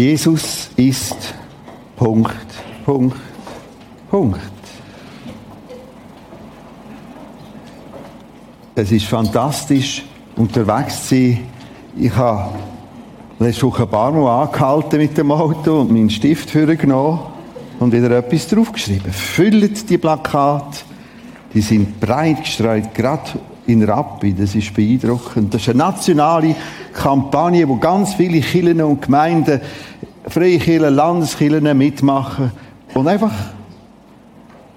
Jesus ist Punkt, Punkt, Punkt. Es ist fantastisch, unterwegs zu sein. Ich habe letzte Woche ein paar Mal angehalten mit dem Auto und meinen Stift genommen und wieder etwas draufgeschrieben. Füllt die Plakate, die sind breit gestreut, gerade in Rappi, das ist beeindruckend. Das ist eine nationale Kampagne, wo ganz viele Kirchen und Gemeinden, freie Kirchen, Landeskirchen mitmachen. Und einfach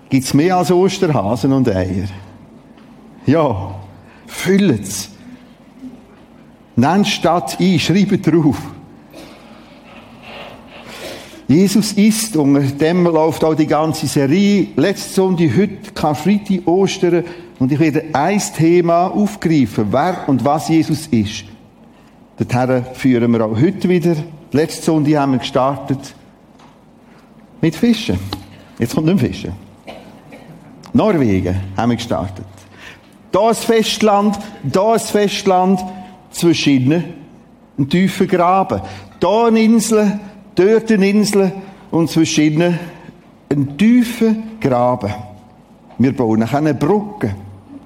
gibt es mehr als Osterhasen und Eier. Ja, füllt es. Nennt Stadt ein, schreibt drauf. Jesus ist, unter dem läuft auch die ganze Serie. Letzte Sonntag, heute, Karfreitag, Ostern. Und ich werde ein Thema aufgreifen, wer und was Jesus ist. Dorthin führen wir auch heute wieder. Letzte Sonntag haben wir gestartet mit Fischen. Jetzt kommt nicht Fischen. Norwegen haben wir gestartet. Da ist Festland, da ist Festland, zwischen ein tiefer Graben. Da eine Insel, dort eine Insel und zwischen ein tiefer Graben. Wir bauen eine Brücke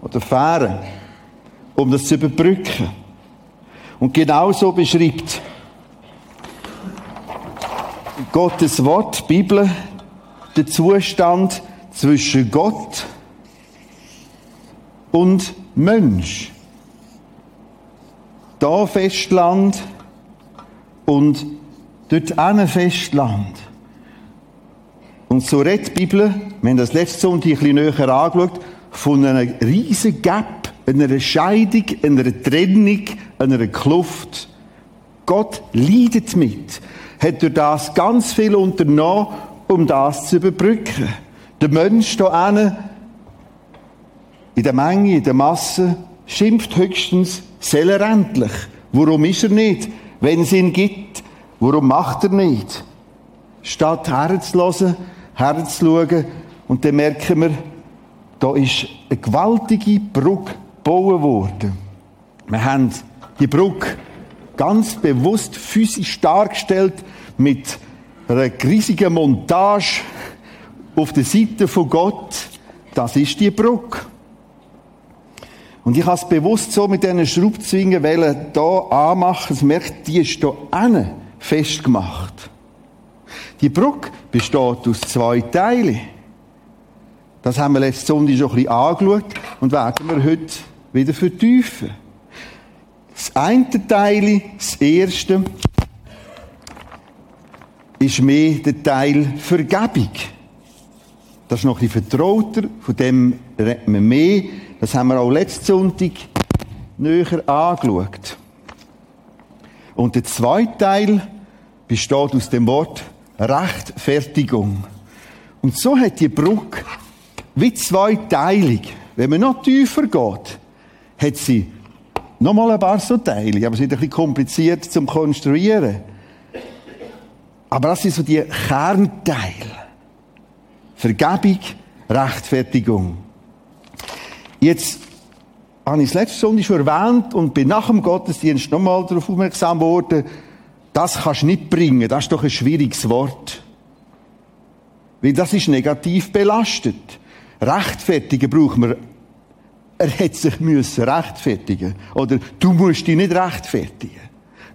oder Fähren, um das zu überbrücken. Und genau so beschreibt Gottes Wort, die Bibel, den Zustand zwischen Gott und Mensch. Da Festland und dort ein Festland. Und so redet die Bibel, wir haben das letzte Sonntag ein bisschen näher angeschaut, von einer riesigen Gap, einer Scheidung, einer Trennung, einer Kluft. Gott leidet mit, hat durch das ganz viel unternommen, um das zu überbrücken. Der Mensch hier in der Menge, in der Masse, schimpft höchstens, soll er endlich. Warum ist er nicht? Wenn es ihn gibt, warum macht er nicht? Statt herzulassen, herzuschauen, und dann merken wir, da ist eine gewaltige Brücke gebaut worden. Wir haben die Brücke ganz bewusst physisch dargestellt mit einer riesigen Montage auf der Seite von Gott. Das ist die Brücke. Und ich habe es bewusst so mit diesen Schraubzwingen hier anmachen. Es merkt, die ist hier festgemacht. Die Brücke besteht aus zwei Teilen. Das haben wir letzte Sonntag schon ein bisschen angeschaut und werden wir heute wieder vertiefen. Das eine Teil, das erste, ist mehr der Teil Vergebung. Das ist noch ein vertrauter, von dem reden wir mehr. Das haben wir auch letzten Sonntag näher angeschaut. Und der zweite Teil besteht aus dem Wort Rechtfertigung. Und so hat die Brücke wie zweiteilig. Wenn man noch tiefer geht, hat sie nochmal ein paar so Teile, aber es ist ein bisschen kompliziert zum Konstruieren. Aber das sind so die Kernteile. Vergebung, Rechtfertigung. Jetzt habe ich das letzte Sonntag schon erwähnt und bin nach dem Gottesdienst nochmal darauf aufmerksam geworden, das kannst du nicht bringen, das ist doch ein schwieriges Wort. Weil das ist negativ belastet. Rechtfertigen braucht man. Er hätte sich müssen rechtfertigen. Oder du musst dich nicht rechtfertigen.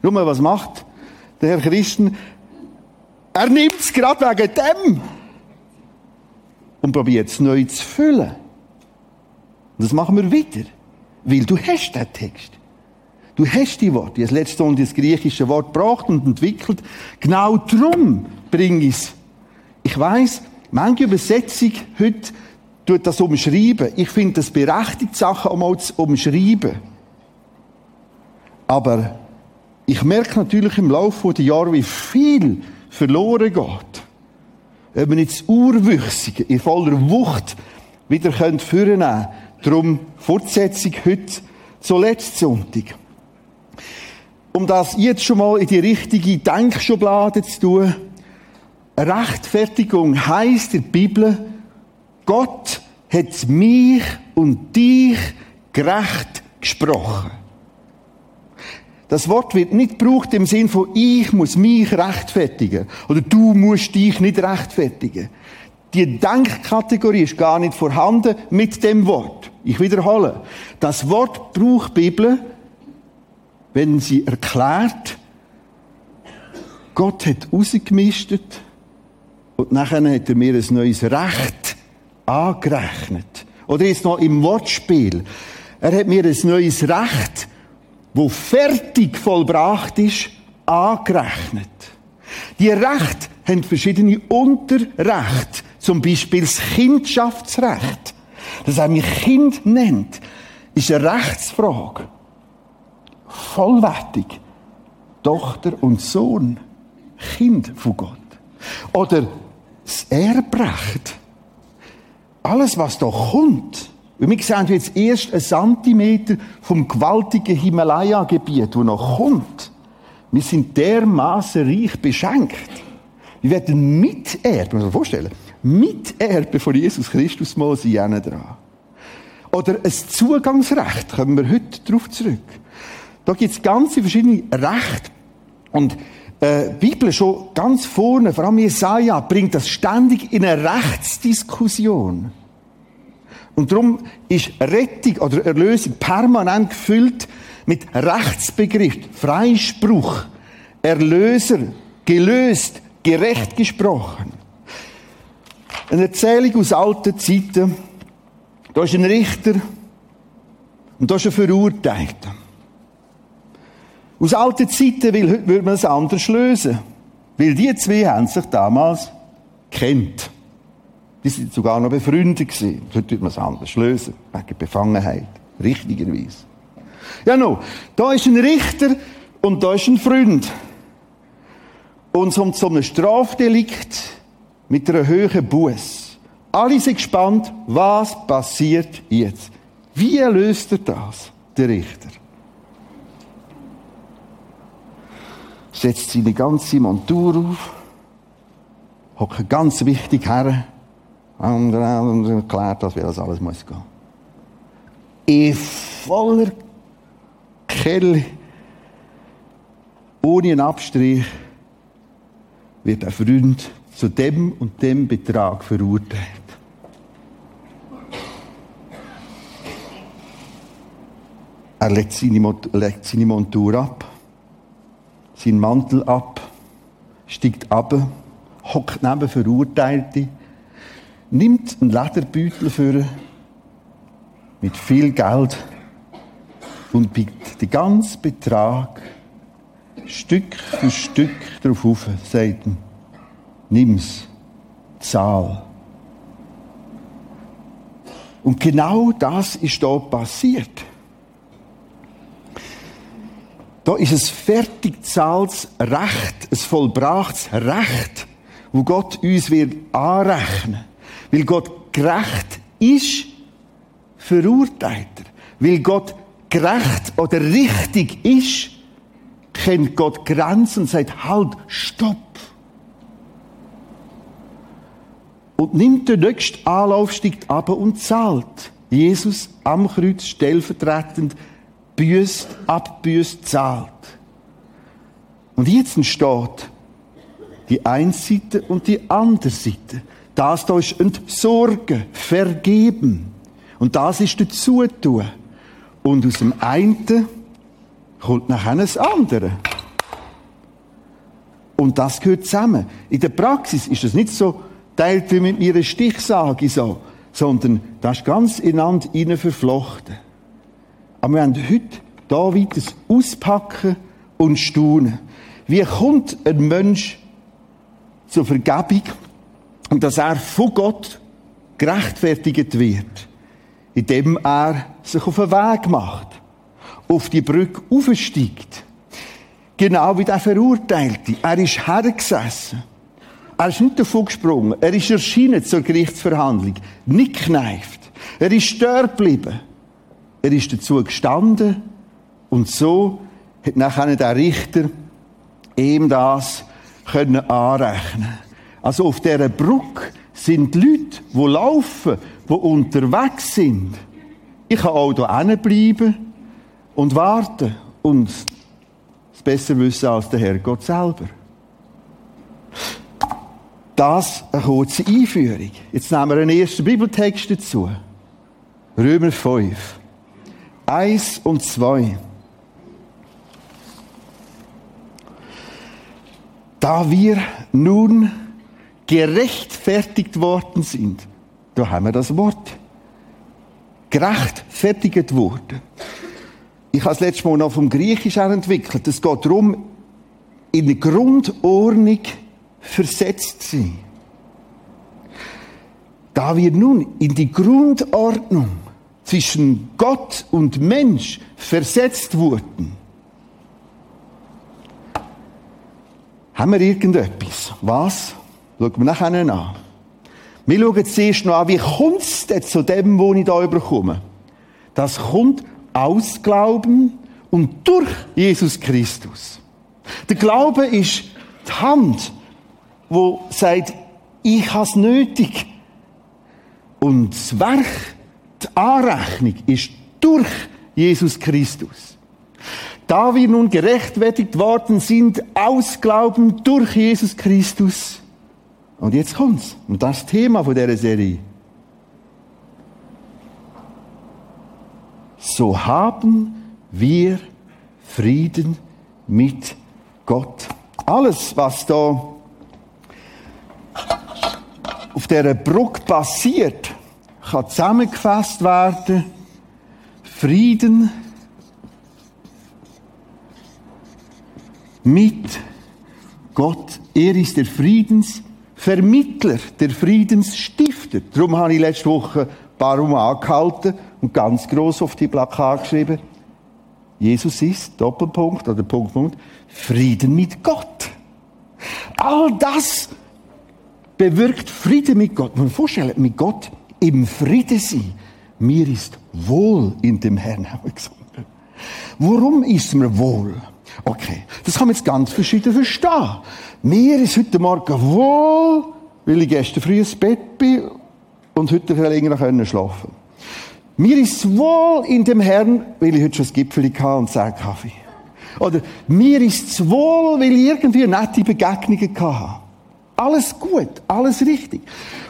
Nur mal, was macht der Herr Christen? Er nimmt es gerade wegen dem. Und probiert es neu zu füllen. Und das machen wir wieder. Weil du hast den Text. Du hast die Worte. Ich habe letztes Mal das griechische Wort gebracht und entwickelt. Genau darum bringe ich es. Ich weiss, manche Übersetzung heute tut das umschreiben. Ich finde das berechtigt, Sachen einmal zu umschreiben. Aber ich merke natürlich im Laufe der Jahre, wie viel verloren geht. Wenn wir jetzt Urwüchsige in voller Wucht wieder führen können. Darum Fortsetzung heute zur letzten Sonntag. Um das jetzt schon mal in die richtige Denkschublade zu tun, Rechtfertigung heißt in der Bibel, Gott hat mich und dich gerecht gesprochen. Das Wort wird nicht gebraucht im Sinn von ich muss mich rechtfertigen oder du musst dich nicht rechtfertigen. Die Denkkategorie ist gar nicht vorhanden mit dem Wort. Ich wiederhole. Das Wort braucht die Bibel, wenn sie erklärt, Gott hat rausgemistet und nachher hat er mir ein neues Recht angerechnet. Oder jetzt noch im Wortspiel. Er hat mir ein neues Recht, wo fertig vollbracht ist, angerechnet. Die Rechte haben verschiedene Unterrechte. Zum Beispiel das Kindschaftsrecht. Das er mich Kind nennt, ist eine Rechtsfrage. Vollwertig. Tochter und Sohn. Kind von Gott. Oder das Erbrecht. Alles, was da kommt. Und wir sehen jetzt erst einen Zentimeter vom gewaltigen Himalaya-Gebiet, wo noch kommt. Wir sind dermaßen reich beschenkt. Wir werden Miterbe, muss man sich vorstellen, Miterbe von Jesus Christus mal sein dran. Oder ein Zugangsrecht, kommen wir heute darauf zurück. Da gibt es ganz verschiedene Rechte. Und äh, Bibel schon ganz vorne, vor allem Jesaja, bringt das ständig in eine Rechtsdiskussion. Und darum ist Rettung oder Erlösung permanent gefüllt mit Rechtsbegriff, Freispruch, Erlöser, gelöst, gerecht gesprochen. Eine Erzählung aus alten Zeiten. Da ist ein Richter und da ist ein Verurteilter. Aus alten Zeiten will, heute würde man es anders lösen. Weil die zwei haben sich damals kennt. Die sind sogar noch befreundet gewesen. Heute würde man es anders lösen. Wegen Befangenheit. Richtigerweise. Ja, no. Da ist ein Richter und da ist ein Freund. Und so zu einem Strafdelikt mit einer höheren Buß. Alle sind gespannt, was passiert jetzt. Wie löst er das, der Richter? Setzt seine ganze Montur auf, hockt ganz wichtig her und erklärt, dass wir das alles muss gehen. In voller Kelle, ohne einen Abstrich, wird ein Freund zu dem und dem Betrag verurteilt. Er legt seine, legt seine Montur ab seinen Mantel ab, steigt ab, hockt neben Verurteilte, nimmt einen Lederbeutel für mit viel Geld und biegt den ganzen Betrag Stück für Stück darauf auf, sagt ihm, nimm's, zahl. Und genau das ist da passiert. Da ist es fertig zahltes Recht, ein vollbrachtes Recht, wo Gott uns wird anrechnen. Weil Gott gerecht ist, verurteilt er. Weil Gott gerecht oder richtig ist, kennt Gott Grenzen und sagt, halt, stopp. Und nimmt den nächsten Anlauf, steigt ab und zahlt. Jesus am Kreuz stellvertretend büßt, abbüßt, zahlt. Und jetzt entsteht die eine Seite und die andere Seite. Das da ist entsorgen, vergeben. Und das ist dazu tun. Und aus dem einen kommt nachher das andere. Und das gehört zusammen. In der Praxis ist es nicht so teilt wie mit mir eine Stichsage so, sondern das ist ganz ineinander verflochten. Aber wir haben heute da weiter Auspacken und Staunen. Wie kommt ein Mensch zur Vergebung und dass er von Gott gerechtfertigt wird, indem er sich auf den Weg macht, auf die Brücke aufsteigt. Genau wie der Verurteilte. Er ist hergesessen. Er ist nicht davon gesprungen. Er ist erschienen zur Gerichtsverhandlung. Nicht kneift. Er ist stehen geblieben. Er ist dazu gestanden und so hat nachher der Richter ihm das können anrechnen. Also auf dieser Brücke sind Leute, die laufen, die unterwegs sind. Ich kann auch hier bleiben und warten und es besser wissen als der Herrgott selber. Das eine kurze Einführung. Jetzt nehmen wir einen ersten Bibeltext dazu. Römer 5. 1 und 2. Da wir nun gerechtfertigt worden sind, da haben wir das Wort. Gerechtfertigt worden. Ich habe das letzte Mal noch vom Griechisch entwickelt. Es geht darum, in eine Grundordnung versetzt sein. Da wir nun in die Grundordnung zwischen Gott und Mensch versetzt wurden, haben wir irgendetwas. Was? Schauen wir nachher an. Wir schauen zuerst noch an, wie kommt es zu dem, wo ich da überkomme? Das kommt aus Glauben und durch Jesus Christus. Der Glaube ist die Hand, wo sagt, ich habe es nötig. Und das Werk, die Anrechnung ist durch Jesus Christus. Da wir nun gerechtfertigt worden sind aus Glauben durch Jesus Christus. Und jetzt kommt's. Und das Thema von dieser Serie. So haben wir Frieden mit Gott. Alles, was da auf dieser Brücke passiert, kann zusammengefasst werden. Frieden mit Gott. Er ist der Friedensvermittler, der Friedensstifter. Darum habe ich letzte Woche ein paar Rum angehalten und ganz groß auf die Plakat geschrieben. Jesus ist, Doppelpunkt oder Punkt, Punkt, Frieden mit Gott. All das bewirkt Frieden mit Gott. Man muss vorstellen, mit Gott im Frieden sein. Mir ist wohl in dem Herrn, haben wir gesungen. Warum ist mir wohl? Okay, das kann man jetzt ganz verschieden verstehen. Mir ist heute Morgen wohl, weil ich gestern früh ins Bett bin und heute länger schlafen konnte. Mir ist wohl in dem Herrn, weil ich heute schon das Gipfel hatte und Kaffee. Oder mir ist wohl, weil ich irgendwie nette Begegnungen hatte. Alles gut, alles richtig.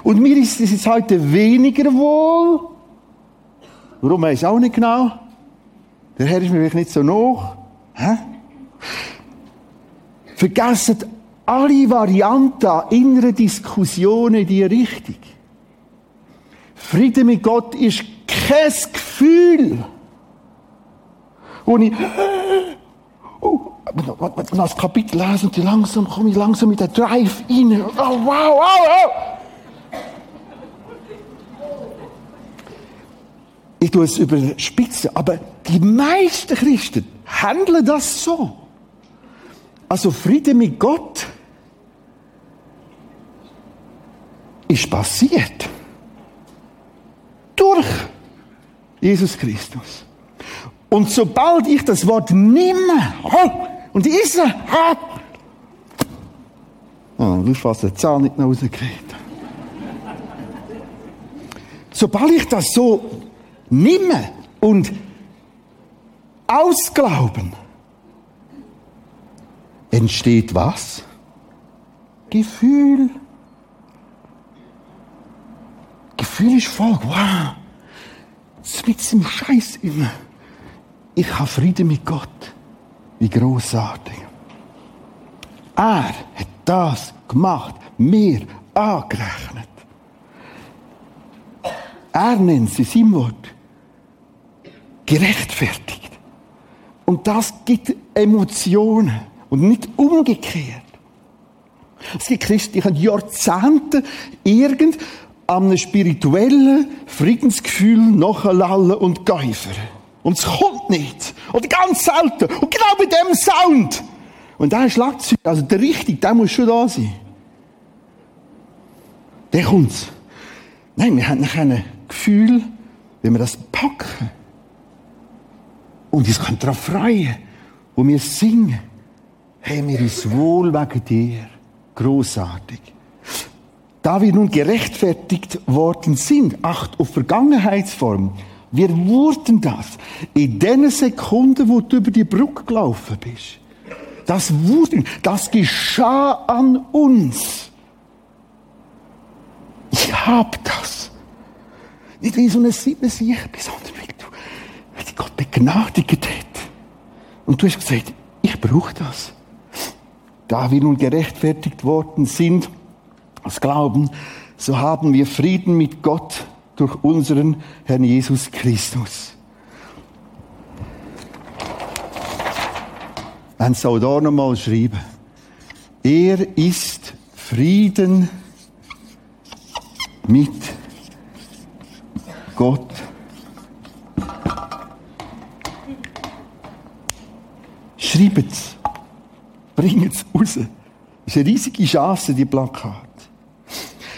Und mir ist es jetzt heute weniger wohl. Warum weiß ich auch nicht genau. Der Herr ist mir vielleicht nicht so noch. Vergessen alle Varianten innere Diskussionen diese Richtung. Friede mit Gott ist kein Gefühl, wo ich, oh, ich das Kapitel lese und langsam komme ich langsam mit der Drive rein. Oh, wow, wow, wow. Ich tue es überspitzen, aber die meisten Christen handeln das so. Also Friede mit Gott ist passiert. Durch Jesus Christus. Und sobald ich das Wort nimme, und ist er, oh, du fast den Zahn nicht rausgekriegt. Sobald ich das so nimme und ausglauben, entsteht was? Gefühl. Gefühl ist voll, wow mit dem Scheiß immer. Ich habe Frieden mit Gott. Wie großartig. Er hat das gemacht, mir angerechnet. Er nennt sie sein Wort gerechtfertigt. Und das gibt Emotionen und nicht umgekehrt. Es gibt Christen, die haben Jahrzehnte irgend an einem spirituellen Friedensgefühl nachlallen und geifern. Und es kommt nicht. Oder ganz selten. Und genau bei dem Sound. Und der Schlagzeug, also der richtige, der muss schon da sein. Der kommt's. Nein, wir haben nachher ein Gefühl, wenn wir das packen und uns darauf freuen, wo wir singen, hey, mir ist wohl wegen dir. Großartig. Da wir nun gerechtfertigt worden sind, acht auf Vergangenheitsform, wir wurden das in den Sekunden, wo du über die Brücke gelaufen bist. Das wurde, das geschah an uns. Ich hab das. Nicht wie so eine Siebensicher, sondern wie du, wie dich Gott begnadigt hat. Und du hast gesagt, ich brauche das. Da wir nun gerechtfertigt worden sind, aus Glauben, so haben wir Frieden mit Gott durch unseren Herrn Jesus Christus. Ein soll da nochmal schreiben. Er ist Frieden mit Gott. Schreibt es. Bringt es raus. Das ist eine riesige Chance, die Plakat.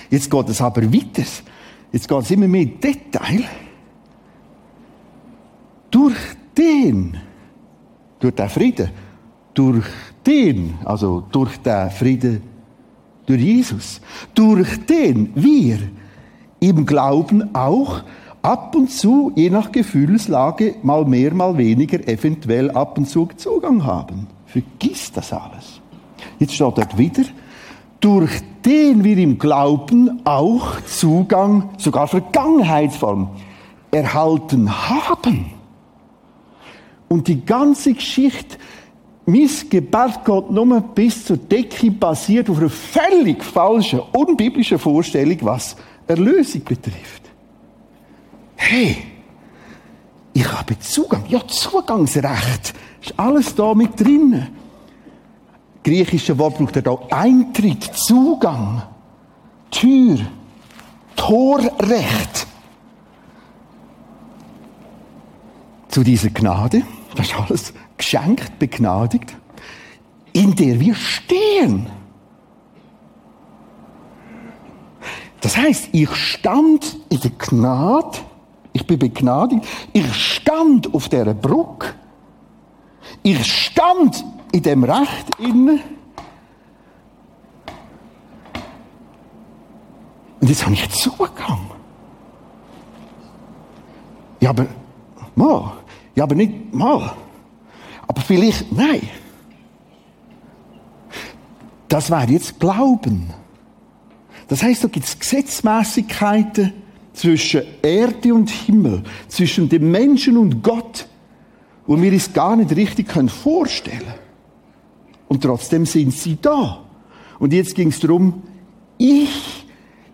Jetzt geht es aber weiter. Jetzt geht es immer mehr in Detail. Durch den, durch den Frieden, durch den, also durch den Frieden, durch Jesus, durch den wir im Glauben auch ab und zu, je nach Gefühlslage, mal mehr, mal weniger, eventuell ab und zu Zugang haben. Vergiss das alles. Jetzt steht dort wieder, durch den wir im Glauben auch Zugang, sogar Vergangenheitsform, erhalten haben. Und die ganze Geschichte, Missgebet geht nur bis zur Decke basiert auf einer völlig falschen, unbiblischen Vorstellung, was Erlösung betrifft. Hey, ich habe Zugang, ja Zugangsrecht, ist alles da mit drinnen griechische Wort braucht er da Eintritt, Zugang, Tür, Torrecht zu dieser Gnade. Das ist alles geschenkt, begnadigt, in der wir stehen. Das heißt, ich stand in der Gnade, ich bin begnadigt, ich stand auf der Brücke, ich stand in dem Recht inne. Und jetzt habe ich Zugang. Ja, aber mal. Ja, aber nicht mal. Aber vielleicht, nein. Das wäre jetzt Glauben. Das heißt, da gibt es Gesetzmäßigkeiten zwischen Erde und Himmel, zwischen dem Menschen und Gott, wo wir es gar nicht richtig vorstellen können. Und trotzdem sind sie da. Und jetzt ging es darum, ich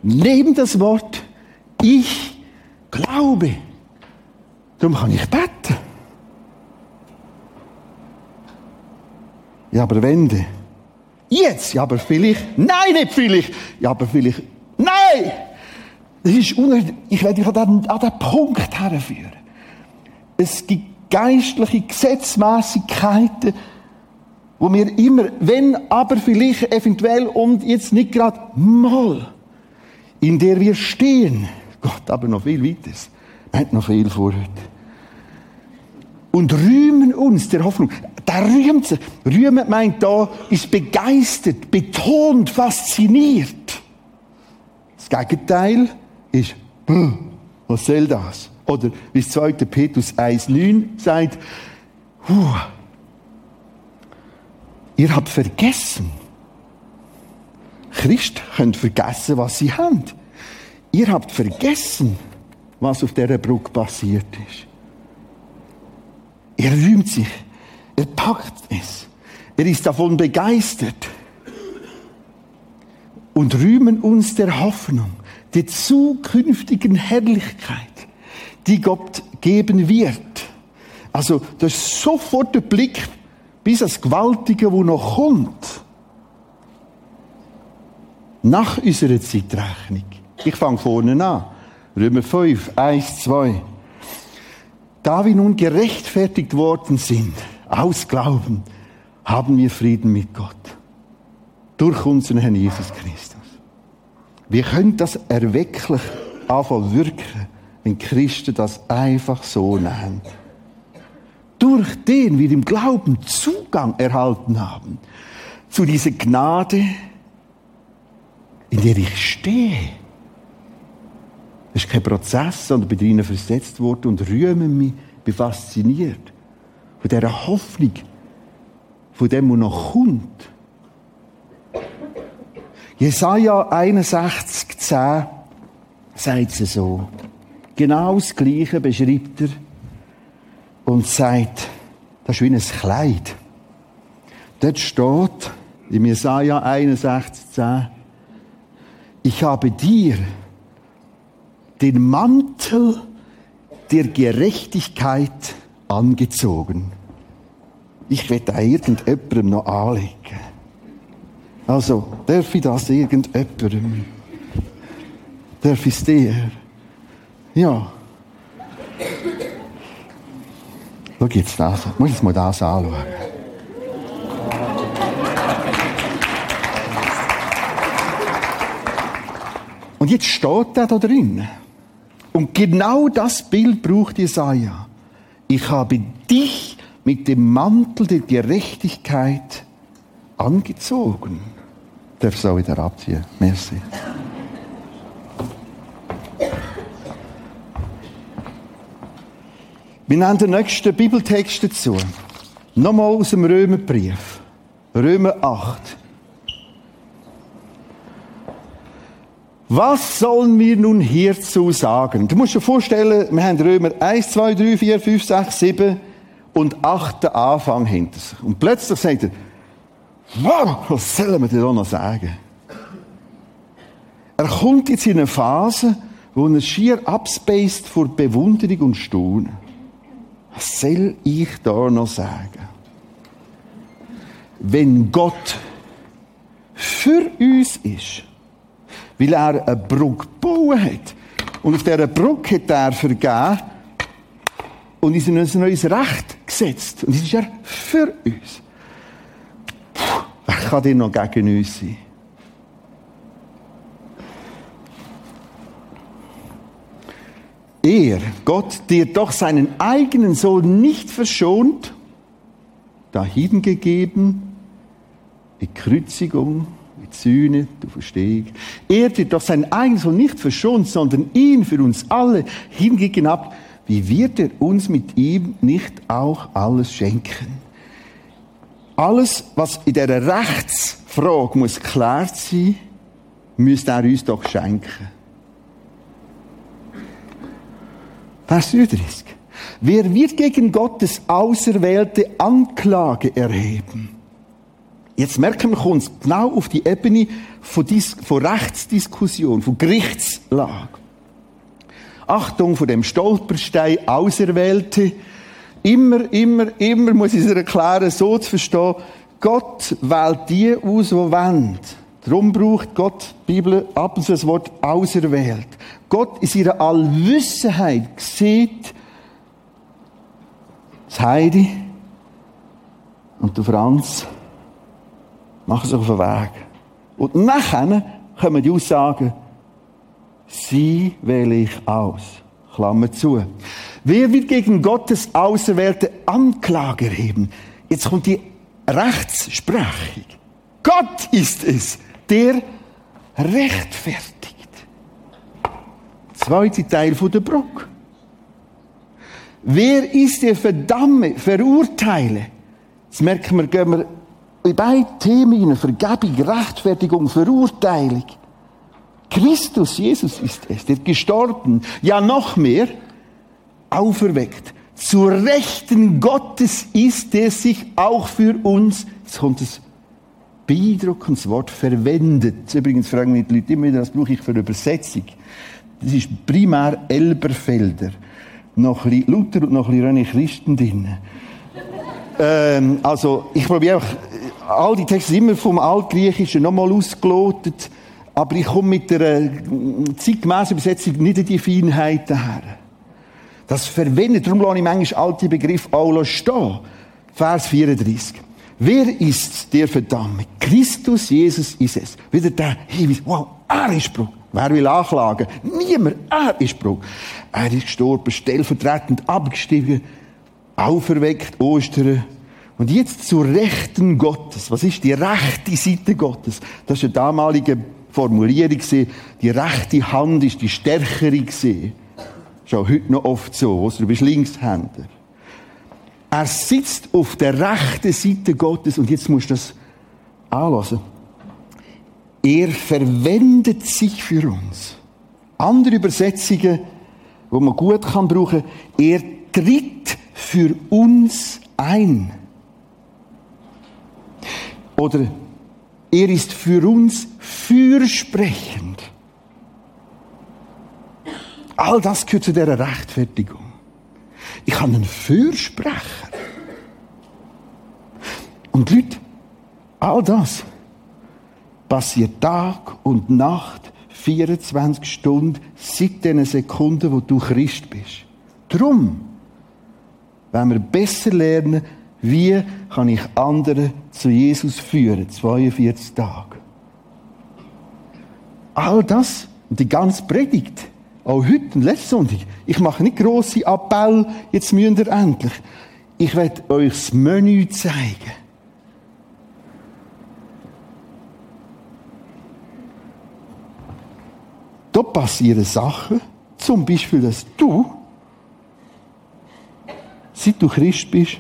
nehme das Wort, ich glaube. Darum kann ich beten. Ja, aber wende. Jetzt, ja, aber vielleicht. Nein, nicht vielleicht. Ja, aber vielleicht. Nein! Das ist unerhört. Ich werde dich an den, an den Punkt herführen. Es gibt geistliche Gesetzmäßigkeiten, wo wir immer, wenn, aber vielleicht, eventuell und jetzt nicht gerade mal, in der wir stehen. Gott, aber noch viel weiter. Wir haben noch viel vor heute. Und rühmen uns der Hoffnung. Der rühmt sich. Rühmen meint da, ist begeistert, betont, fasziniert. Das Gegenteil ist, was soll das? Oder wie 2. Petrus 1,9 sagt, Ihr habt vergessen. Christ könnt vergessen, was sie haben. Ihr habt vergessen, was auf dieser Brücke passiert ist. Er rühmt sich. Er packt es. Er ist davon begeistert. Und rühmen uns der Hoffnung, der zukünftigen Herrlichkeit, die Gott geben wird. Also, das ist sofort der Blick bis das Gewaltige, wo noch kommt. Nach unserer Zeitrechnung. Ich fange vorne an. Römer 5, 1, 2. Da wir nun gerechtfertigt worden sind, aus Glauben, haben wir Frieden mit Gott. Durch unseren Herrn Jesus Christus. Wir können das erwecklich anfangen wirken, wenn Christen das einfach so nehmen durch den wir im Glauben Zugang erhalten haben zu dieser Gnade, in der ich stehe. Das ist kein Prozess, sondern bin drinnen versetzt worden und rühme mich, bin fasziniert von dieser Hoffnung von dem, was noch kommt. Jesaja 61, 10 sagt es so. Genau das Gleiche beschreibt er und sagt, das ist wie ein Kleid. Dort steht, in Jesaja 61, 10, ich habe dir den Mantel der Gerechtigkeit angezogen. Ich werde da irgendjemandem noch anlegen. Also, darf ich das irgendjemandem? Darf ich es dir? Ja. Schau jetzt das. Muss jetzt mal das anschauen. Und jetzt steht er da drin. Und genau das Bild braucht Jesaja. Ich habe dich mit dem Mantel der Gerechtigkeit angezogen. Darf es auch wieder abziehen. Merci. Wir nehmen den nächsten Bibeltext dazu. Nochmal aus dem Römerbrief. Römer 8. Was sollen wir nun hierzu sagen? Du musst dir vorstellen, wir haben Römer 1, 2, 3, 4, 5, 6, 7 und 8 den Anfang hinter sich. Und plötzlich sagt er, wow, was sollen wir dir da noch sagen? Er kommt jetzt in eine Phase, wo er schier abspaced vor Bewunderung und Staunen. Was soll ich da noch sagen? Wenn Gott für uns ist, weil er eine Brücke gebaut hat. Und auf dieser Brücke hat er vergeben und ist in ein neues Recht gesetzt. Und das ist er für uns. Puh, wer kann denn noch gegen uns sein? Er, Gott, der doch seinen eigenen Sohn nicht verschont, dahingegeben, die Kreuzigung, Sühne, du Verstehung. Er wird doch sein eigenes Sohn nicht verschont, sondern ihn für uns alle hingegen ab. Wie wird er uns mit ihm nicht auch alles schenken? Alles, was in dieser Rechtsfrage muss geklärt sein, müsste er uns doch schenken. Vers 33. Wer wird gegen Gottes auserwählte Anklage erheben? Jetzt merken wir uns genau auf die Ebene von, Dis von Rechtsdiskussion, von Gerichtslage. Achtung von dem Stolperstein Auserwählte. Immer, immer, immer muss ich es erklären, so zu verstehen, Gott wählt die aus, die wollen. Darum braucht Gott, die Bibel, ab und zu das Wort auserwählt. Gott in ihrer Allwissenheit sieht, das Heidi und der Franz, machen sich auf den Weg. Und nachher kommen die Aussagen, sie wähle ich aus. Klammer zu. Wer wird gegen Gottes auserwählte Anklage erheben? Jetzt kommt die Rechtssprechung. Gott ist es, der rechtfertigt. Zweiter Teil von der Brücke. Wer ist der Verdamme, Verurteile? Jetzt merken wir, gehen wir in beiden Themen, Vergebung, Rechtfertigung, Verurteilung. Christus, Jesus ist es, der gestorben, ja noch mehr, auferweckt. Zur Rechten Gottes ist er sich auch für uns, jetzt kommt das beeindruckendes Wort, verwendet. Übrigens fragen mich die Leute immer wieder, was brauche ich für eine Übersetzung? Das ist primär Elberfelder. Noch ein bisschen Luther und noch ein bisschen René Christen drin. ähm, also, ich probiere auch all die Texte sind immer vom Altgriechischen nochmal ausgelotet, aber ich komme mit der zeitgemäßen Übersetzung nicht in die Feinheit daher. Das verwendet, darum lasse ich manchmal alte Begriff auch stehen. Vers 34. Wer ist der Verdammte? Christus Jesus ist es. Wieder der Hinweis, wow, er ist Bruch. Wer will anklagen? Niemand, er ist Bruch. Er ist gestorben, stellvertretend abgestiegen, auferweckt, Ostern, und jetzt zur Rechten Gottes. Was ist die rechte Seite Gottes? Das ist eine damalige Formulierung. Die rechte Hand ist die stärkere. Ist auch heute noch oft so. Du bist Linkshänder. Er sitzt auf der rechten Seite Gottes und jetzt musst du das anlassen. Er verwendet sich für uns. Andere Übersetzungen, wo man gut kann brauchen, er tritt für uns ein. Oder er ist für uns fürsprechend. All das gehört zu dieser Rechtfertigung. Ich habe einen Fürsprecher. Und Leute, all das passiert Tag und Nacht, 24 Stunden, seit den Sekunden, wo du Christ bist. Drum, wenn wir besser lernen, wie kann ich andere zu Jesus führen? 42 Tage. All das und die ganze Predigt, auch heute letzten Sonntag, ich mache nicht grosse Appell, jetzt müsst ihr endlich. Ich werde euch das Menü zeigen. Da passieren Sachen, zum Beispiel, dass du, seit du Christ bist,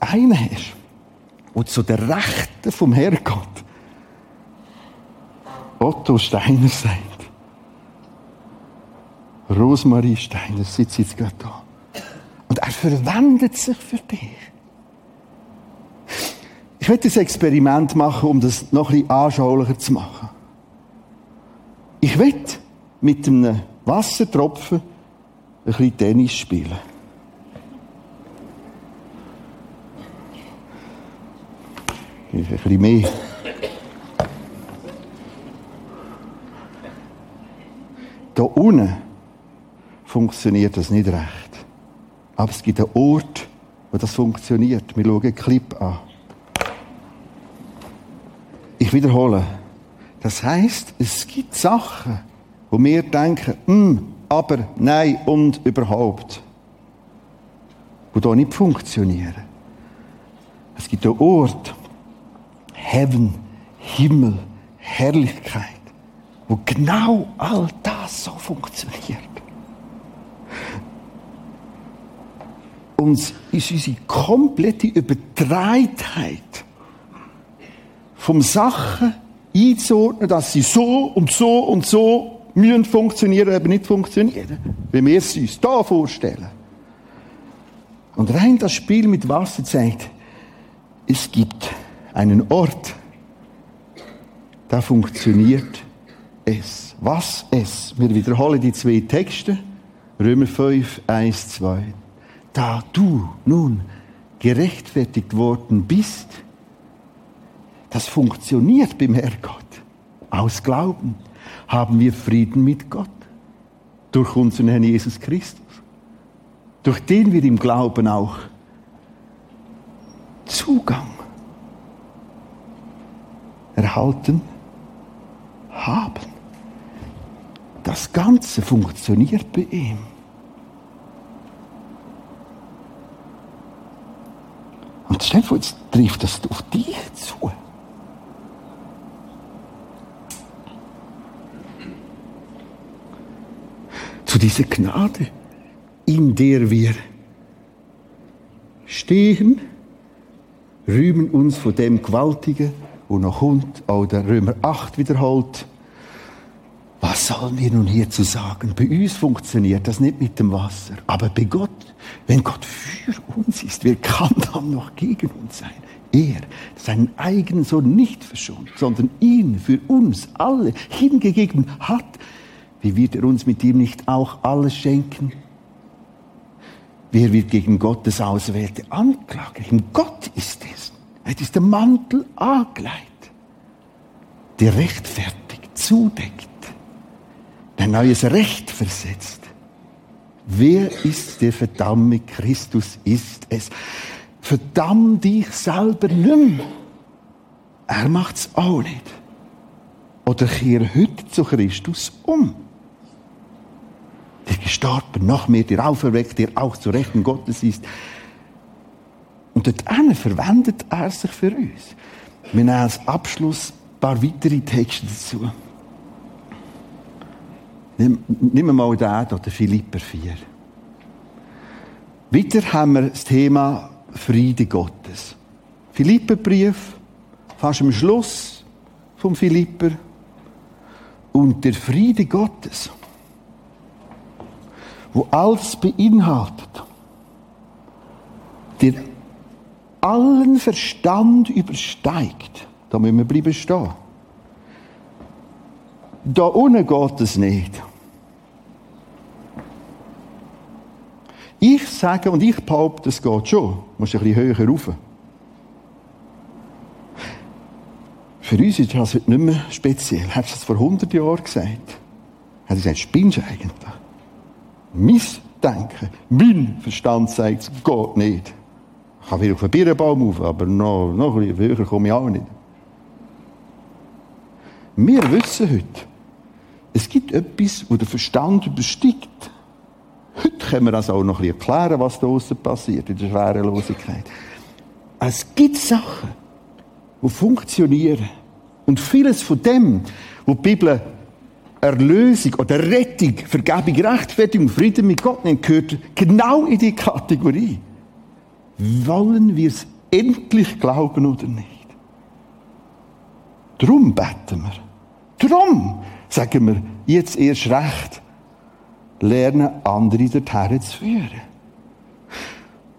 einen hast, der zu der Rechten vom Herrgott Otto Steiner sagt. Rosmarie Steiner sitzt jetzt gerade da. Und er verwendet sich für dich. Ich werde das Experiment machen, um das noch ein anschaulicher zu machen. Ich werde mit einem Wassertropfen ein bisschen Tennis spielen. Ein bisschen mehr. Da unten funktioniert das nicht recht. Aber es gibt einen Ort, wo das funktioniert. Wir schauen einen Clip an. Ich wiederhole. Das heißt, es gibt Sachen, wo wir denken, hm, aber, nein und überhaupt, wo da nicht funktionieren. Es gibt einen Ort, Heaven, Himmel, Herrlichkeit, wo genau all das so funktioniert. Uns ist unsere komplette Übertreitheit vom Sachen einzuordnen, dass sie so und so und so müssen funktionieren, aber nicht funktionieren. Wie wir es uns da vorstellen. Und rein das Spiel mit Wasser zeigt, es gibt einen Ort, da funktioniert es. Was es? Wir wiederholen die zwei Texte. Römer 5, 1, 2. Da du nun gerechtfertigt worden bist, das funktioniert beim Herrgott. Aus Glauben haben wir Frieden mit Gott. Durch unseren Herrn Jesus Christus. Durch den wir im Glauben auch Zugang erhalten haben. Das Ganze funktioniert bei ihm. Und stell dir vor, jetzt trifft das auf dich zu. Zu dieser Gnade, in der wir stehen, rühmen uns von dem Gewaltigen, wo noch kommt, auch der Römer 8 wiederholt. Sollen wir nun hierzu sagen? Bei uns funktioniert das nicht mit dem Wasser. Aber bei Gott, wenn Gott für uns ist, wer kann dann noch gegen uns sein? Er, seinen eigenen Sohn nicht verschont, sondern ihn für uns alle hingegeben hat. Wie wird er uns mit ihm nicht auch alles schenken? Wer wird gegen Gottes Auswählte anklagen? Gott ist es. Es ist der Mantel angelegt, der rechtfertigt, zudeckt, ein neues Recht versetzt. Wer ist der Verdamme? Christus ist es. Verdamm dich selber mehr. Er macht's auch nicht. Oder kehr heute zu Christus um. Der gestorben, noch mehr, der auferweckt, der auch zu Rechten Gottes ist. Und dort verwendet er sich für uns. Wir nehmen als Abschluss ein paar weitere Texte dazu. Nehmen wir mal den, den Philipper 4. Weiter haben wir das Thema Friede Gottes. Philipperbrief, fast am Schluss vom Philipper. Und der Friede Gottes, wo alles beinhaltet, der allen Verstand übersteigt, da müssen wir bleiben stehen. Da unten geht es nicht. Ich sage und ich behaupte, es geht schon. Du musst ein bisschen höher rauf. Für uns ist das heute nicht mehr speziell. Hättest du das vor 100 Jahren gesagt? Hättest du gesagt, spinnst du eigentlich? Mein Denken, mein Verstand sagt, es geht nicht. Ich kann wieder auf einen Birnbaum rauf, aber noch, noch ein bisschen höher komme ich auch nicht. Wir wissen heute, es gibt etwas, wo der Verstand übersteigt. Heute können wir also auch noch ein bisschen erklären, was da draussen passiert, in der Schwerelosigkeit. Es gibt Sachen, die funktionieren. Und vieles von dem, wo die Bibel Erlösung oder Rettung, Vergebung, Rechtfertigung, Frieden mit Gott nennt, gehört genau in die Kategorie. Wollen wir es endlich glauben oder nicht? Drum beten wir. Drum sagen wir, jetzt erst recht lernen, andere dorthin zu führen.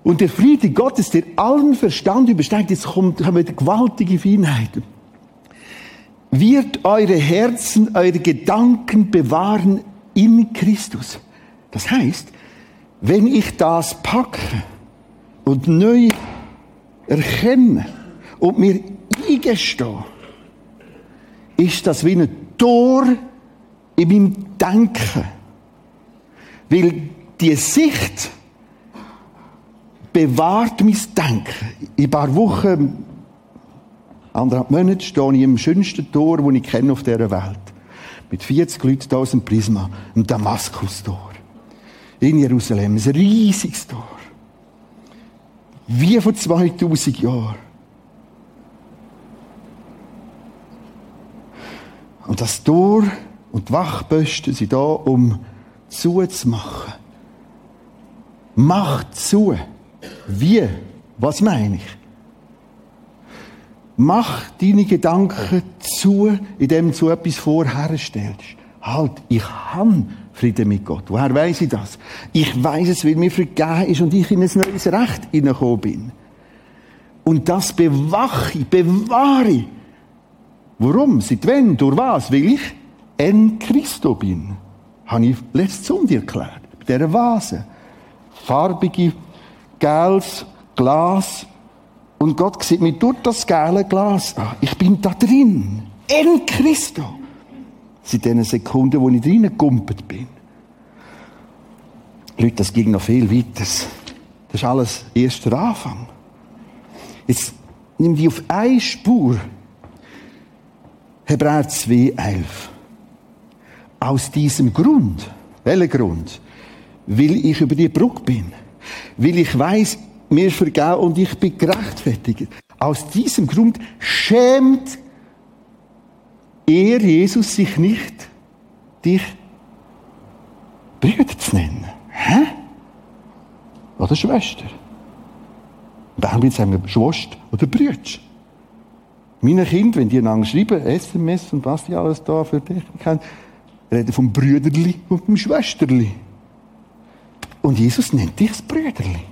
Und der Friede Gottes, der allen Verstand übersteigt, jetzt kommt, haben gewaltige Feinheiten, wird eure Herzen, eure Gedanken bewahren in Christus. Das heißt, wenn ich das packe und neu erkenne und mir eingestehe, ist das wie ein Tor in meinem Denken weil die Sicht bewahrt mein Denken. In ein paar Wochen, anderthalb Monate, stehe ich im schönsten Tor, das ich kenne auf dieser Welt. Mit 40 Leuten hier aus dem Prisma, im Damaskus-Tor. In Jerusalem, ein riesiges Tor. Wie vor 2000 Jahren. Und das Tor und die Wachposten sind da, um zuzumachen. Mach zu. Wie? Was meine ich? Mach deine Gedanken zu, indem du etwas vorherstellst. Halt, ich habe Frieden mit Gott. Woher weiß ich das? Ich weiß es, weil mir vergeben ist und ich in ein neues Recht hineingekommen bin. Und das bewache ich, bewahre ich. Warum? Seit wann? Durch was? Weil ich in Christo bin habe ich letztes Sonntag erklärt. Bei dieser Vase. Farbige, gelbes Glas. Und Gott sieht mir durch das gelbe Glas an. Ich bin da drin. In Christo. Seit diesen Sekunden, wo ich drinnen gegumpelt bin. Leute, das ging noch viel weiter. Das ist alles erst der Anfang. Jetzt nimm die auf eine Spur. Hebräer 2, 11 aus diesem Grund, welcher Grund? Weil ich über die Brücke bin. Weil ich weiß, mir vergeben und ich bin gerechtfertigt. Aus diesem Grund schämt er, Jesus, sich nicht, dich Brüder zu nennen. Hä? Oder Schwester. Dann sagen wir Schwester oder Brüder. Meine Kinder, wenn die einander schreiben, SMS und was die alles da für dich kennen, reden vom Brüderli und vom Schwesterli. Und Jesus nennt dich das Brüderli.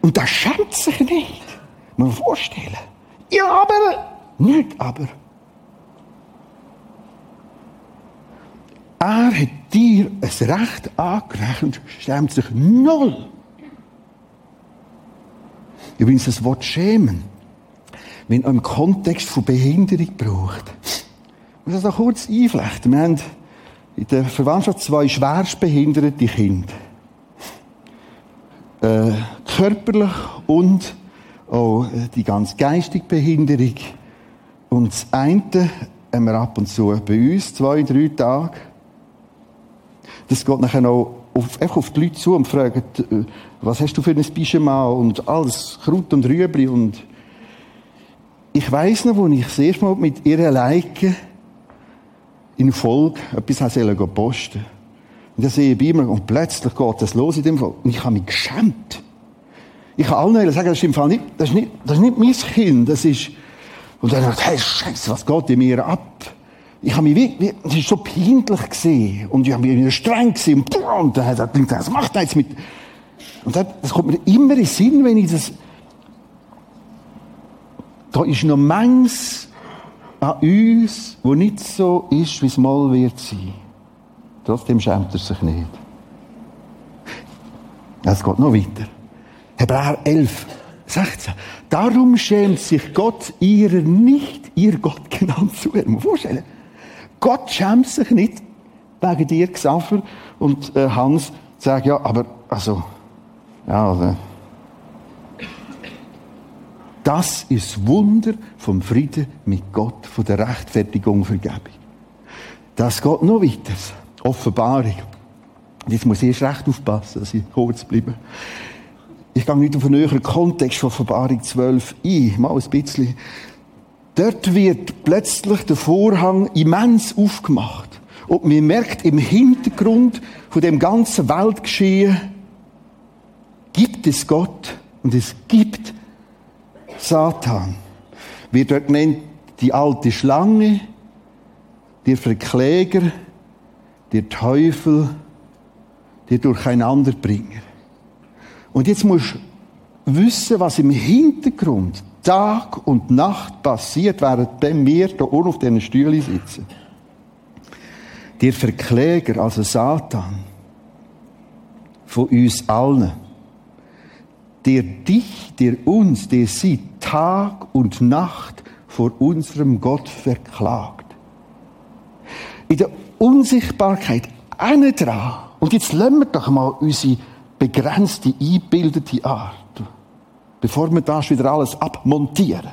Und das schämt sich nicht. Man vorstellen. Ja, aber, nicht aber. Er hat dir ein Recht angerechnet, schämt sich null. Übrigens das Wort schämen, wenn man im Kontext von Behinderung braucht, ich muss das noch kurz einflechten. Wir haben in der Verwandtschaft zwei schwerstbehinderte Kinder. Äh, körperlich und auch äh, die ganz geistige Behinderung. Und das eine haben wir ab und zu bei uns, zwei, drei Tage. Das geht nachher noch auf, einfach auf die Leute zu und fragt, äh, was hast du für ein Pyjama und alles, Kraut und Rüebli und ich weiss noch, wo ich das erste Mal mit ihr alleine in Folge etwas posten Und das sehe ich bei ihm, und plötzlich geht das los in dem Fall. Und ich habe mich geschämt. Ich kann allen sagen, das ist im Fall nicht, das ist nicht, das ist nicht mein Kind, das ist, und dann dachte ich, hey, Scheiße, was geht in mir ab? Ich habe mich wie, wie, das ist so peinlich gesehen. Und ich habe mich wieder streng gesehen. Und, und dann hat er gedacht, was macht er jetzt mit? Und das, das kommt mir immer in den Sinn, wenn ich das, da ist noch manches an uns, wo nicht so ist, wie es mal wird sein. Trotzdem schämt er sich nicht. Es geht noch weiter. Hebräer 11, 16. Darum schämt sich Gott ihrer nicht, ihr Gott genannt zu werden. vorstellen. Gott schämt sich nicht wegen dir, Xaver und äh, Hans, sagt ja, aber, also, ja, also, das ist Wunder vom Frieden mit Gott, von der Rechtfertigung, Vergebung. Das geht noch weiter. Offenbarung. Jetzt muss ich erst recht aufpassen, dass ich kurz bleibe. Ich gehe nicht auf einen höheren Kontext von Offenbarung 12 ein, mal ein bisschen. Dort wird plötzlich der Vorhang immens aufgemacht. Und man merkt im Hintergrund von dem ganzen Weltgeschehen, gibt es Gott und es gibt Satan. Wird dort genannt die alte Schlange, der Verkläger, der Teufel, der Durcheinanderbringer. Und jetzt musst du wissen, was im Hintergrund Tag und Nacht passiert, während wir hier unten auf diesen Stühlen sitzen. Der Verkläger, also Satan, von uns allen, der dich, der uns, der sie Tag und Nacht vor unserem Gott verklagt. In der Unsichtbarkeit, eine dran. Und jetzt lassen wir doch mal unsere begrenzte, eingebildete Art, bevor wir das wieder alles abmontieren.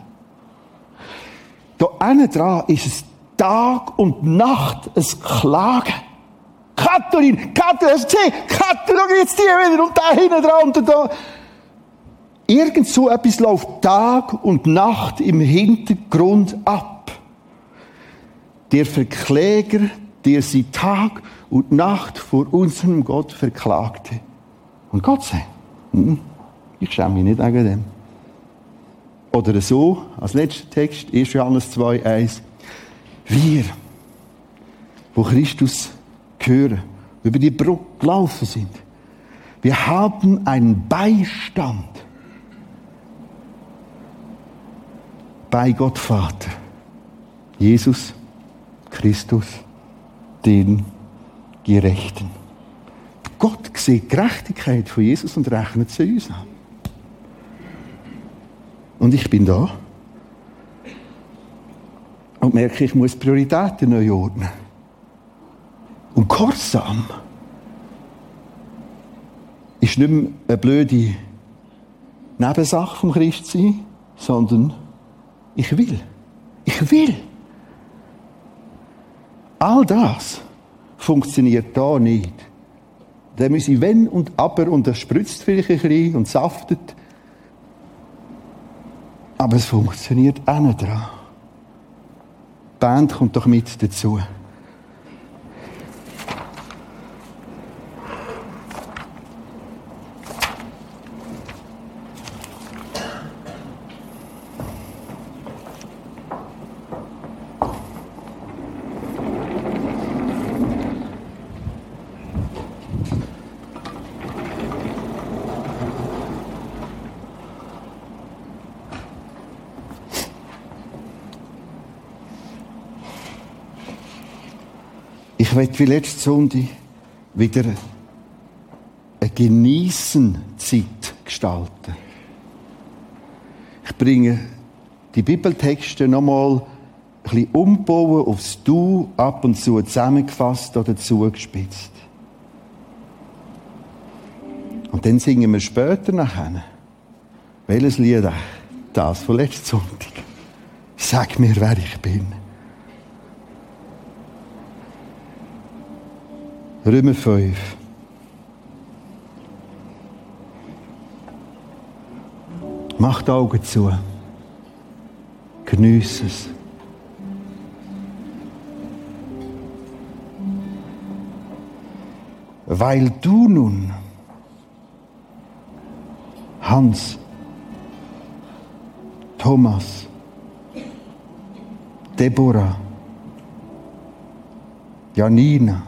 Da innen dran ist es Tag und Nacht ein Klagen. Katharin, Katharin, hast du gesehen? Katharin, jetzt die wieder und da hinten dran und da. Irgend so etwas läuft Tag und Nacht im Hintergrund ab. Der Verkläger, der sie Tag und Nacht vor unserem Gott verklagte. Und Gott sagt, hm, ich schäme mich nicht wegen dem. Oder so, als letzter Text, 1. Johannes 2, 1. Wir, wo Christus gehören, über die Brücke gelaufen sind, wir haben einen Beistand bei Gott Vater. Jesus Christus, den Gerechten. Gott sieht die Gerechtigkeit von Jesus und rechnet sie uns an. Und ich bin da und merke, ich muss Prioritäten neu ordnen. Und Gehorsam ist nicht mehr eine blöde Nebensache vom Christsein, sondern ich will. Ich will. All das funktioniert da nicht. Da ich wenn und aber und das spritzt vielleicht ein bisschen und saftet. Aber es funktioniert auch nicht dran. Die Band kommt doch mit dazu. Ich möchte wie letzte Sonntag wieder eine Genießen-Zeit gestalten. Ich bringe die Bibeltexte nochmal ein bisschen umbauen aufs Du, ab und zu zusammengefasst oder zugespitzt. Und dann singen wir später nachher. Welches Lied? Das von letzten Sonntag. Sag mir, wer ich bin. Römer 5. Mach die Augen zu. Genieß es. weil du nun, Hans, Thomas, Deborah, Janina,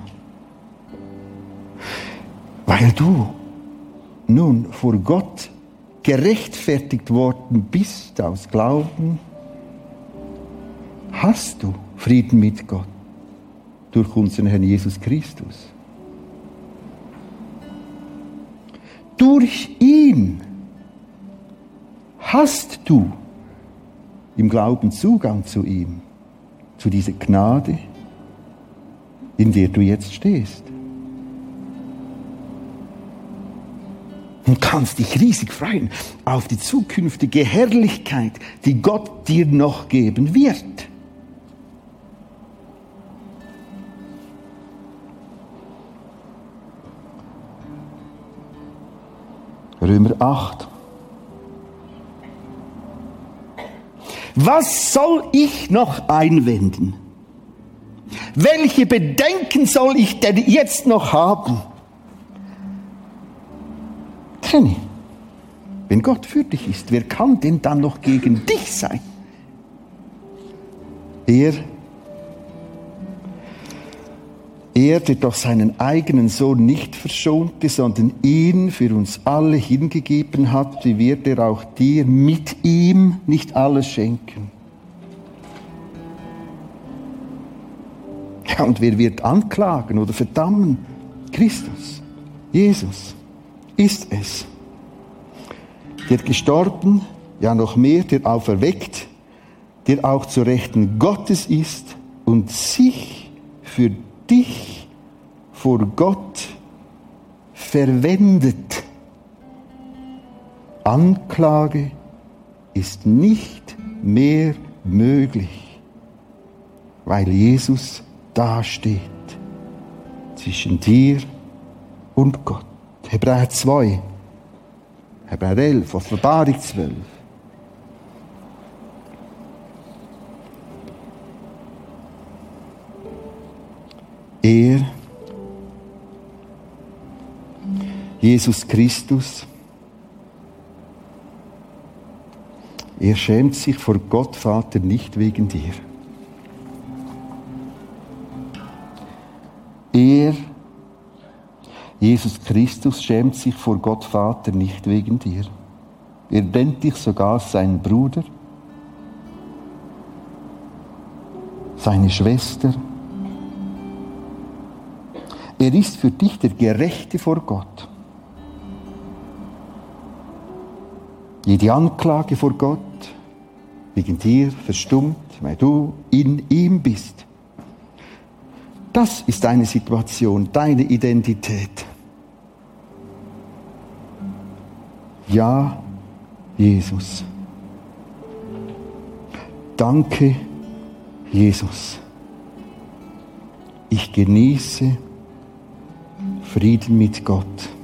weil du nun vor Gott gerechtfertigt worden bist aus Glauben, hast du Frieden mit Gott durch unseren Herrn Jesus Christus. Durch ihn hast du im Glauben Zugang zu ihm, zu dieser Gnade, in der du jetzt stehst. Und kannst dich riesig freuen auf die zukünftige Herrlichkeit, die Gott dir noch geben wird. Römer 8. Was soll ich noch einwenden? Welche Bedenken soll ich denn jetzt noch haben? Kenny, wenn Gott für dich ist, wer kann denn dann noch gegen dich sein? Er er, der doch seinen eigenen Sohn nicht verschonte, sondern ihn für uns alle hingegeben hat, wie wird er auch dir mit ihm nicht alles schenken? Ja, und wer wird anklagen oder verdammen? Christus, Jesus ist es. Der gestorben, ja noch mehr, der auferweckt, der auch zu Rechten Gottes ist und sich für dich vor Gott verwendet. Anklage ist nicht mehr möglich, weil Jesus dasteht zwischen dir und Gott. Hebräer 2, Hebräer 11, Offenbarung 12. Er, Jesus Christus, er schämt sich vor Gott Vater nicht wegen dir. Er, Jesus Christus, schämt sich vor Gott Vater nicht wegen dir. Er nennt dich sogar sein Bruder, seine Schwester, er ist für dich der Gerechte vor Gott. Jede Anklage vor Gott wegen dir verstummt, weil du in ihm bist. Das ist deine Situation, deine Identität. Ja, Jesus. Danke, Jesus. Ich genieße Frieden mit Gott.